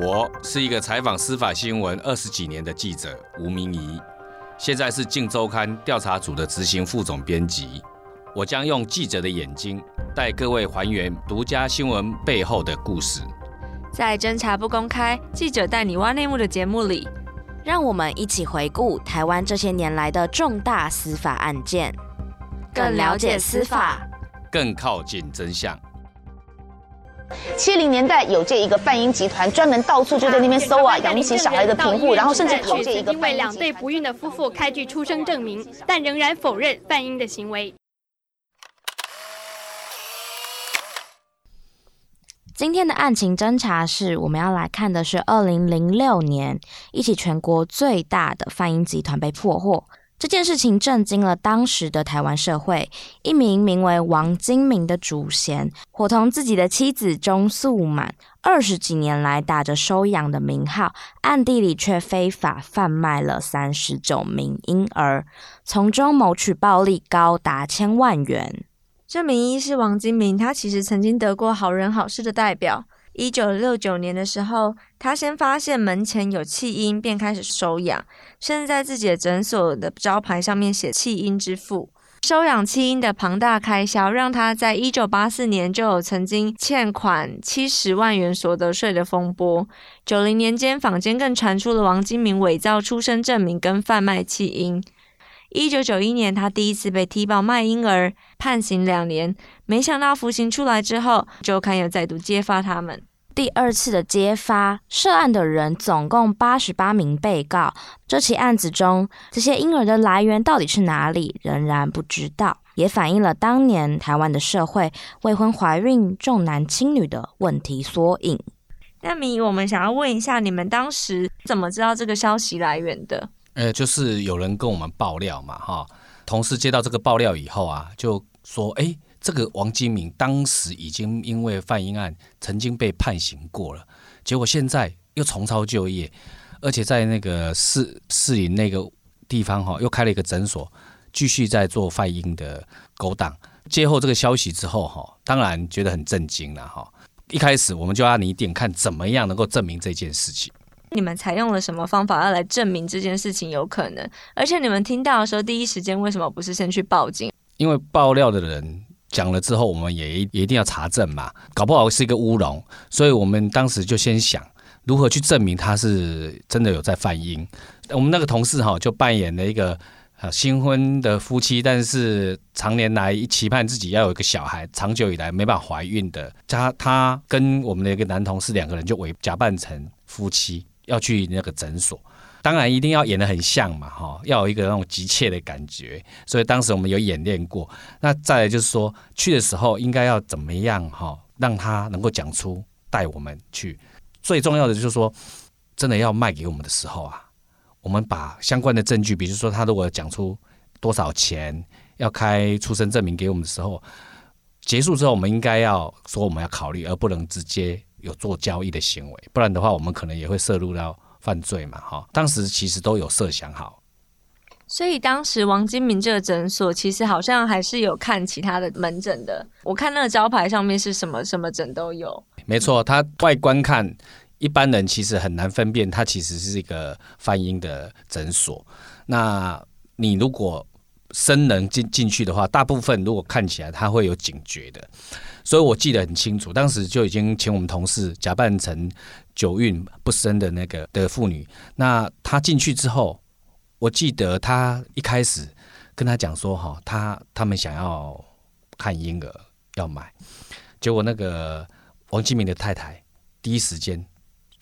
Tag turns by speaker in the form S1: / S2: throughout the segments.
S1: 我是一个采访司法新闻二十几年的记者吴明仪，现在是《镜周刊》调查组的执行副总编辑。我将用记者的眼睛带各位还原独家新闻背后的故事。
S2: 在侦查不公开，记者带你挖内幕的节目里，
S3: 让我们一起回顾台湾这些年来的重大司法案件，更了解司法，
S1: 更靠近真相。
S4: 七零年代有这一个贩婴集团，专门到处就在那边搜啊，养不起小孩的贫户，然后甚至偷这一个。
S5: 因为两对不孕的夫妇开具出生证明，但仍然否认贩婴的行为。
S3: 今天的案情侦查是，我们要来看的是二零零六年，一起全国最大的贩婴集团被破获。这件事情震惊了当时的台湾社会。一名名为王金明的主嫌，伙同自己的妻子钟素满，二十几年来打着收养的名号，暗地里却非法贩卖了三十九名婴儿，从中谋取暴利高达千万元。
S2: 这名医师王金明，他其实曾经得过好人好事的代表。一九六九年的时候，他先发现门前有弃婴，便开始收养，甚至在自己的诊所的招牌上面写“弃婴之父”。收养弃婴的庞大开销，让他在一九八四年就有曾经欠款七十万元所得税的风波。九零年间，坊间更传出了王金明伪造出生证明跟贩卖弃婴。一九九一年，他第一次被踢爆卖婴儿，判刑两年。没想到服刑出来之后，周刊又再度揭发他们。
S3: 第二次的揭发，涉案的人总共八十八名被告。这起案子中，这些婴儿的来源到底是哪里，仍然不知道，也反映了当年台湾的社会未婚怀孕、重男轻女的问题缩影。
S2: 那米，我们想要问一下，你们当时怎么知道这个消息来源的？
S1: 呃，就是有人跟我们爆料嘛，哈，同事接到这个爆料以后啊，就说，哎。这个王金明当时已经因为贩婴案曾经被判刑过了，结果现在又重操旧业，而且在那个市市里那个地方哈，又开了一个诊所，继续在做贩婴的勾当。接获这个消息之后哈，当然觉得很震惊了哈。一开始我们就要拟定看怎么样能够证明这件事情。
S2: 你们采用了什么方法要来证明这件事情有可能？而且你们听到的时候，第一时间为什么不是先去报警？
S1: 因为爆料的人。讲了之后，我们也也一定要查证嘛，搞不好是一个乌龙，所以我们当时就先想如何去证明他是真的有在贩婴。我们那个同事哈就扮演了一个新婚的夫妻，但是常年来期盼自己要有一个小孩，长久以来没办法怀孕的。他他跟我们的一个男同事两个人就伪假扮成夫妻，要去那个诊所。当然一定要演得很像嘛，哈，要有一个那种急切的感觉，所以当时我们有演练过。那再来就是说，去的时候应该要怎么样，哈，让他能够讲出带我们去。最重要的就是说，真的要卖给我们的时候啊，我们把相关的证据，比如说他如果讲出多少钱，要开出生证明给我们的时候，结束之后，我们应该要说我们要考虑，而不能直接有做交易的行为，不然的话，我们可能也会涉入到。犯罪嘛，哈，当时其实都有设想好，
S2: 所以当时王金明这个诊所其实好像还是有看其他的门诊的。我看那个招牌上面是什么什么诊都有，
S1: 没错，它外观看一般人其实很难分辨，它其实是一个翻音的诊所。那你如果生人进进去的话，大部分如果看起来他会有警觉的，所以我记得很清楚，当时就已经请我们同事假扮成。久孕不生的那个的妇女，那她进去之后，我记得她一开始跟她讲说，哈，她他们想要看婴儿要买，结果那个王金明的太太第一时间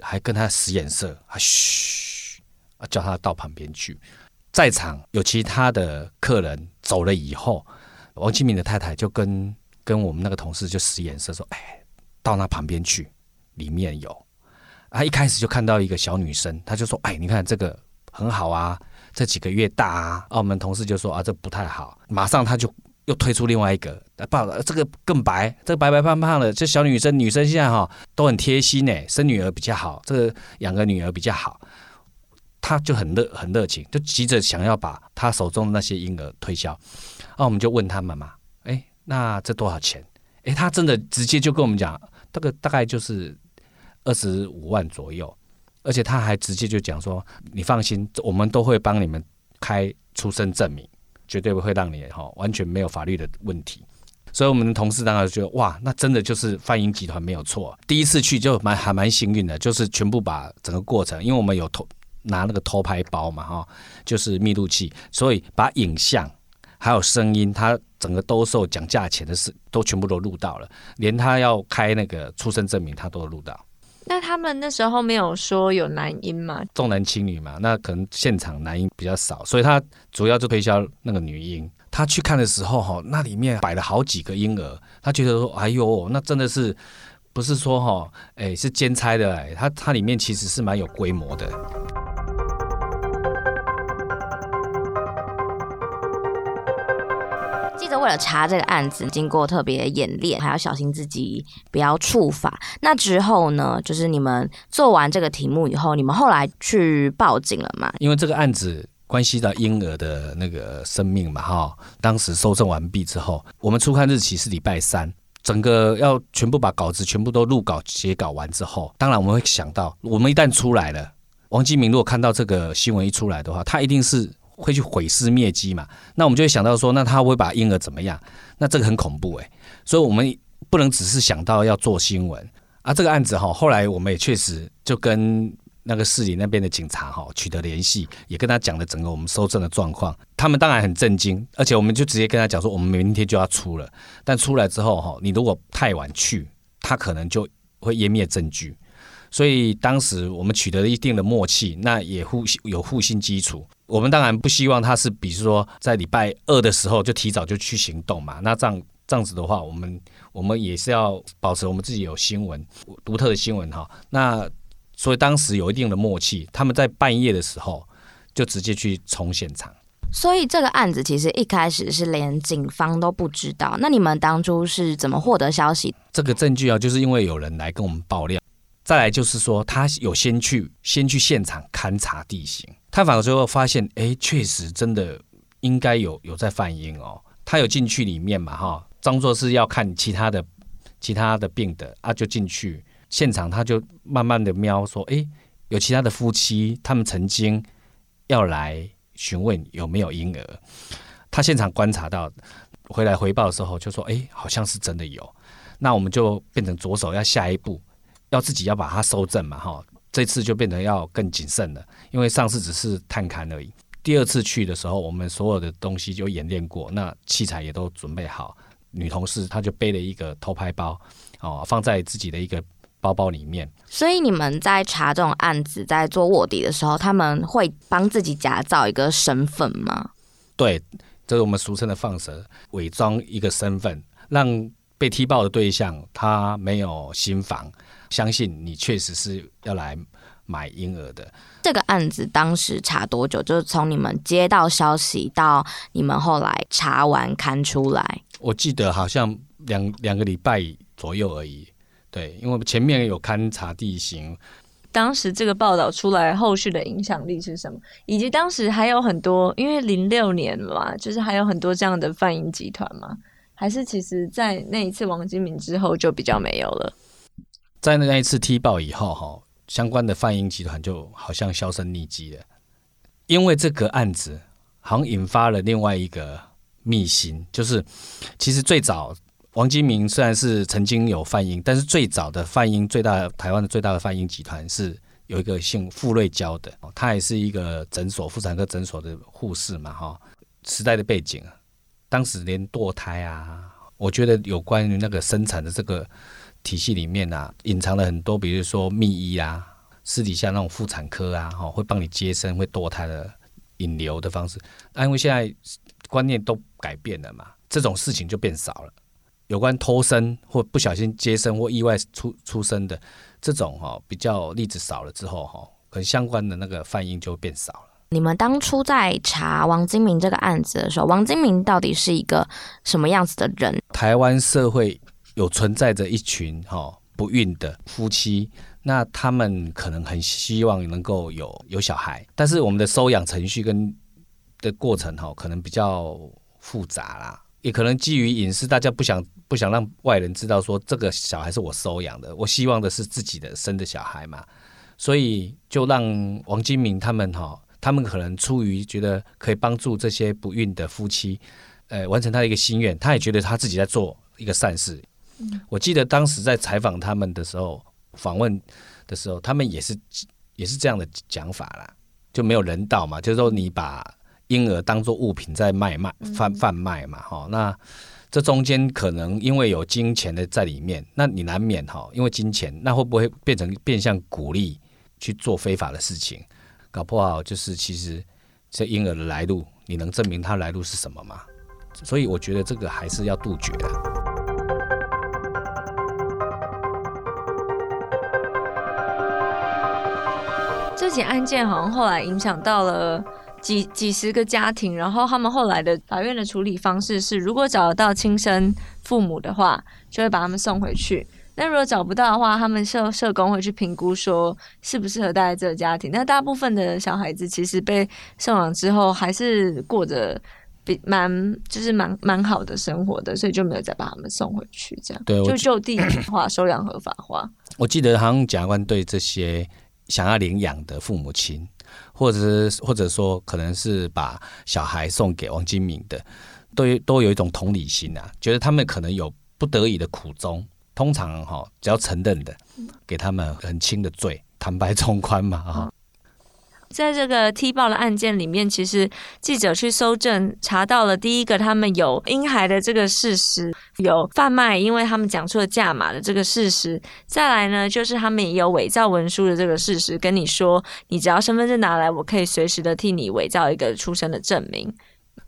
S1: 还跟他使眼色，啊嘘，啊叫他到旁边去。在场有其他的客人走了以后，王金明的太太就跟跟我们那个同事就使眼色说，哎，到那旁边去，里面有。他一开始就看到一个小女生，他就说：“哎，你看这个很好啊，这几个月大啊。”啊，我们同事就说：“啊，这不太好。”马上他就又推出另外一个，报了这个更白，这个白白胖胖的，这小女生，女生现在哈都很贴心呢，生女儿比较好，这个养个女儿比较好。他就很热很热情，就急着想要把他手中的那些婴儿推销。啊，我们就问他妈妈：“，那这多少钱？”哎，他真的直接就跟我们讲，这个大概就是。二十五万左右，而且他还直接就讲说：“你放心，我们都会帮你们开出生证明，绝对不会让你哈完全没有法律的问题。”所以，我们的同事当然觉得哇，那真的就是泛英集团没有错。第一次去就蛮还蛮幸运的，就是全部把整个过程，因为我们有偷拿那个偷拍包嘛哈，就是密录器，所以把影像还有声音，他整个兜售讲价钱的事都全部都录到了，连他要开那个出生证明，他都录到。
S2: 那他们那时候没有说有男婴吗？
S1: 重男轻女嘛，那可能现场男婴比较少，所以他主要就推销那个女婴。他去看的时候哈，那里面摆了好几个婴儿，他觉得说，哎呦，那真的是不是说哈，哎，是兼差的哎，他他里面其实是蛮有规模的。
S3: 记者为了查这个案子，经过特别演练，还要小心自己不要触法。那之后呢，就是你们做完这个题目以后，你们后来去报警了吗？
S1: 因为这个案子关系到婴儿的那个生命嘛，哈。当时搜证完毕之后，我们初刊日期是礼拜三，整个要全部把稿子全部都录稿写稿完之后，当然我们会想到，我们一旦出来了，王金明如果看到这个新闻一出来的话，他一定是。会去毁尸灭迹嘛？那我们就会想到说，那他会把婴儿怎么样？那这个很恐怖诶。所以我们不能只是想到要做新闻啊。这个案子哈，后来我们也确实就跟那个市里那边的警察哈取得联系，也跟他讲了整个我们搜证的状况。他们当然很震惊，而且我们就直接跟他讲说，我们明天就要出了。但出来之后哈，你如果太晚去，他可能就会湮灭证据。所以当时我们取得了一定的默契，那也互有互信基础。我们当然不希望他是，比如说在礼拜二的时候就提早就去行动嘛。那这样这样子的话，我们我们也是要保持我们自己有新闻独特的新闻哈。那所以当时有一定的默契，他们在半夜的时候就直接去冲现场。
S3: 所以这个案子其实一开始是连警方都不知道。那你们当初是怎么获得消息？
S1: 这个证据啊，就是因为有人来跟我们爆料。再来就是说，他有先去先去现场勘察地形，探访了之后发现，哎，确实真的应该有有在犯婴哦。他有进去里面嘛，哈，装作是要看其他的其他的病的啊，就进去现场，他就慢慢的瞄说，哎，有其他的夫妻，他们曾经要来询问有没有婴儿。他现场观察到，回来回报的时候就说，哎，好像是真的有。那我们就变成着手要下一步。要自己要把它收正嘛，哈，这次就变得要更谨慎了，因为上次只是探勘而已。第二次去的时候，我们所有的东西就演练过，那器材也都准备好。女同事她就背了一个偷拍包，哦，放在自己的一个包包里面。
S3: 所以你们在查这种案子，在做卧底的时候，他们会帮自己假造一个身份吗？
S1: 对，这是我们俗称的放蛇，伪装一个身份，让被踢爆的对象他没有新房。相信你确实是要来买婴儿的。
S3: 这个案子当时查多久？就是从你们接到消息到你们后来查完勘出来。
S1: 我记得好像两两个礼拜左右而已。对，因为前面有勘察地形。
S2: 当时这个报道出来，后续的影响力是什么？以及当时还有很多，因为零六年嘛，就是还有很多这样的贩婴集团嘛？还是其实在那一次王金明之后就比较没有了？
S1: 在那一次踢爆以后，哈，相关的泛婴集团就好像销声匿迹了。因为这个案子好像引发了另外一个秘辛，就是其实最早王金明虽然是曾经有泛婴，但是最早的泛婴最大的台湾的最大的泛婴集团是有一个姓傅瑞娇的，他也是一个诊所妇产科诊所的护士嘛，哈。时代的背景，当时连堕胎啊，我觉得有关于那个生产的这个。体系里面啊，隐藏了很多，比如说密医啊，私底下那种妇产科啊，哈，会帮你接生、会堕胎的引流的方式。那因为现在观念都改变了嘛，这种事情就变少了。有关偷生或不小心接生或意外出出生的这种哈，比较例子少了之后哈，可能相关的那个泛婴就变少了。
S3: 你们当初在查王金明这个案子的时候，王金明到底是一个什么样子的人？
S1: 台湾社会。有存在着一群哈不孕的夫妻，那他们可能很希望能够有有小孩，但是我们的收养程序跟的过程哈可能比较复杂啦，也可能基于隐私，大家不想不想让外人知道说这个小孩是我收养的，我希望的是自己的生的小孩嘛，所以就让王金明他们哈，他们可能出于觉得可以帮助这些不孕的夫妻，呃，完成他的一个心愿，他也觉得他自己在做一个善事。我记得当时在采访他们的时候，访问的时候，他们也是也是这样的讲法啦，就没有人道嘛，就是说你把。婴儿当做物品在卖卖贩贩卖嘛，哈，那这中间可能因为有金钱的在里面，那你难免哈，因为金钱，那会不会变成变相鼓励去做非法的事情？搞不好就是其实这婴儿的来路，你能证明他来路是什么吗？所以我觉得这个还是要杜绝的。
S2: 这起案件好像后来影响到了。几几十个家庭，然后他们后来的法院的处理方式是，如果找得到亲生父母的话，就会把他们送回去；那如果找不到的话，他们社社工会去评估说适不适合待在这个家庭。那大部分的小孩子其实被送养之后，还是过着比蛮就是蛮蛮好的生活的，所以就没有再把他们送回去。这样，对，就就地化收养合法化。
S1: 我记得好像检察官对这些想要领养的父母亲。或者是或者说，可能是把小孩送给王金敏的，都都有一种同理心啊，觉得他们可能有不得已的苦衷。通常哈，只要承认的，给他们很轻的罪，坦白从宽嘛啊。
S2: 在这个踢爆的案件里面，其实记者去搜证查到了第一个，他们有婴孩的这个事实，有贩卖，因为他们讲出了价码的这个事实。再来呢，就是他们也有伪造文书的这个事实，跟你说，你只要身份证拿来，我可以随时的替你伪造一个出生的证明。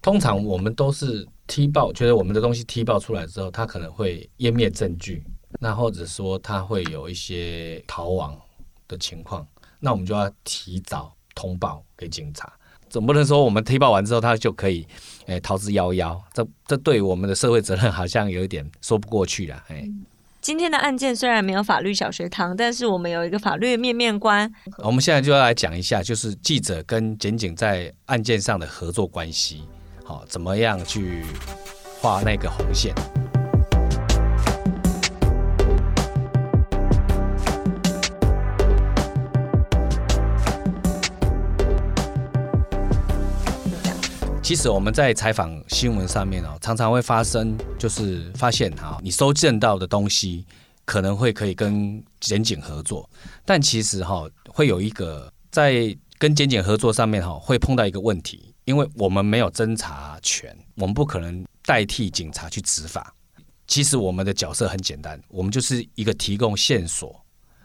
S1: 通常我们都是踢爆，觉得我们的东西踢爆出来之后，他可能会湮灭证据，那或者说他会有一些逃亡的情况，那我们就要提早。通报给警察，总不能说我们踢爆完之后他就可以，诶逃之夭夭。这这对我们的社会责任好像有一点说不过去了。哎，
S2: 今天的案件虽然没有法律小学堂，但是我们有一个法律面面观。
S1: 我们现在就要来讲一下，就是记者跟检警在案件上的合作关系，好，怎么样去画那个红线。其实我们在采访新闻上面哦，常常会发生，就是发现哈，你收证到的东西可能会可以跟检警合作，但其实哈会有一个在跟检警合作上面哈会碰到一个问题，因为我们没有侦查权，我们不可能代替警察去执法。其实我们的角色很简单，我们就是一个提供线索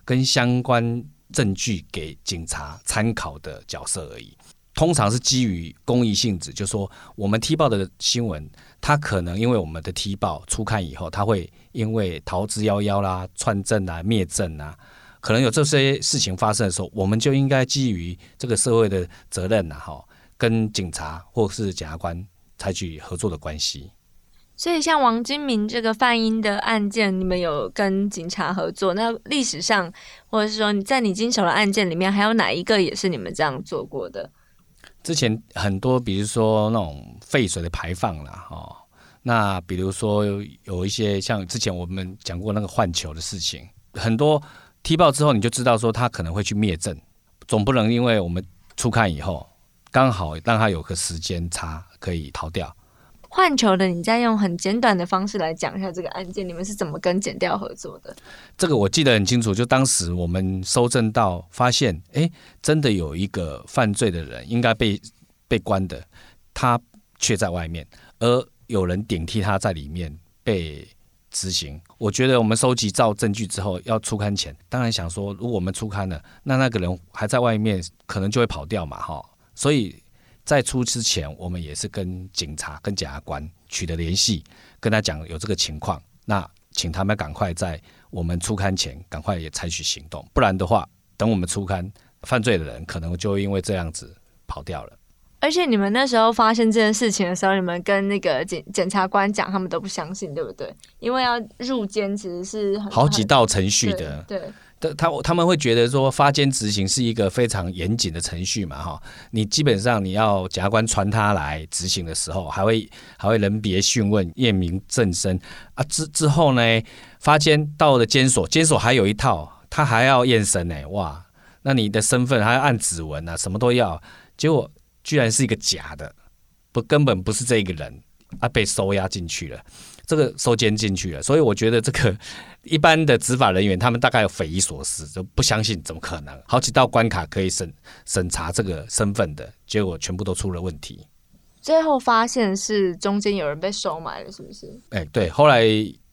S1: 跟相关证据给警察参考的角色而已。通常是基于公益性质，就是说我们踢爆的新闻，它可能因为我们的踢爆初看以后，它会因为逃之夭夭啦、串证啊、灭证啊，可能有这些事情发生的时候，我们就应该基于这个社会的责任呐，哈，跟警察或是检察官采取合作的关系。
S2: 所以，像王金明这个贩婴的案件，你们有跟警察合作？那历史上，或者是说你在你经手的案件里面，还有哪一个也是你们这样做过的？
S1: 之前很多，比如说那种废水的排放啦，哦，那比如说有一些像之前我们讲过那个换球的事情，很多踢爆之后你就知道说他可能会去灭阵，总不能因为我们初看以后刚好让他有个时间差可以逃掉。
S2: 换球的，你再用很简短的方式来讲一下这个案件，你们是怎么跟检调合作的？
S1: 这个我记得很清楚，就当时我们搜证到发现，哎，真的有一个犯罪的人应该被被关的，他却在外面，而有人顶替他在里面被执行。我觉得我们收集到证据之后，要出刊前，当然想说，如果我们出刊了，那那个人还在外面，可能就会跑掉嘛，哈，所以。在出之前，我们也是跟警察、跟检察官取得联系，跟他讲有这个情况，那请他们赶快在我们出刊前赶快也采取行动，不然的话，等我们出刊，犯罪的人可能就因为这样子跑掉了。
S2: 而且你们那时候发现这件事情的时候，你们跟那个检检察官讲，他们都不相信，对不对？因为要入监其实是很
S1: 好几道程序的，
S2: 对。
S1: 他他他们会觉得说发监执行是一个非常严谨的程序嘛，哈，你基本上你要检察官传他来执行的时候，还会还会人别讯问、验明正身。啊，之之后呢，发监到了监所，监所还有一套，他还要验身呢，哇，那你的身份还要按指纹啊，什么都要，结果居然是一个假的，不根本不是这个人啊，被收押进去了。这个收监进去了，所以我觉得这个一般的执法人员，他们大概有匪夷所思，就不相信怎么可能，好几道关卡可以审审查这个身份的，结果全部都出了问题。
S2: 最后发现是中间有人被收买了，是不是？
S1: 哎，对，后来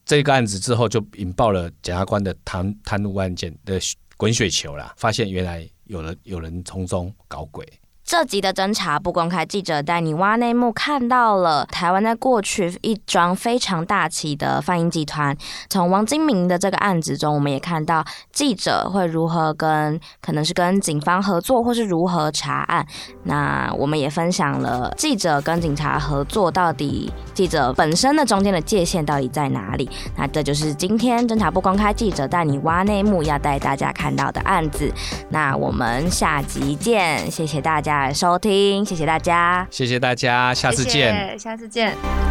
S1: 这个案子之后就引爆了检察官的贪贪污案件的滚雪球啦，发现原来有人有人从中搞鬼。
S3: 这集的侦查不公开，记者带你挖内幕，看到了台湾在过去一桩非常大起的贩婴集团。从王金明的这个案子中，我们也看到记者会如何跟可能是跟警方合作，或是如何查案。那我们也分享了记者跟警察合作到底记者本身的中间的界限到底在哪里。那这就是今天侦查不公开，记者带你挖内幕要带大家看到的案子。那我们下集见，谢谢大家。来收听，谢谢大家，
S1: 谢谢大家，下次见，
S2: 谢谢，下次见。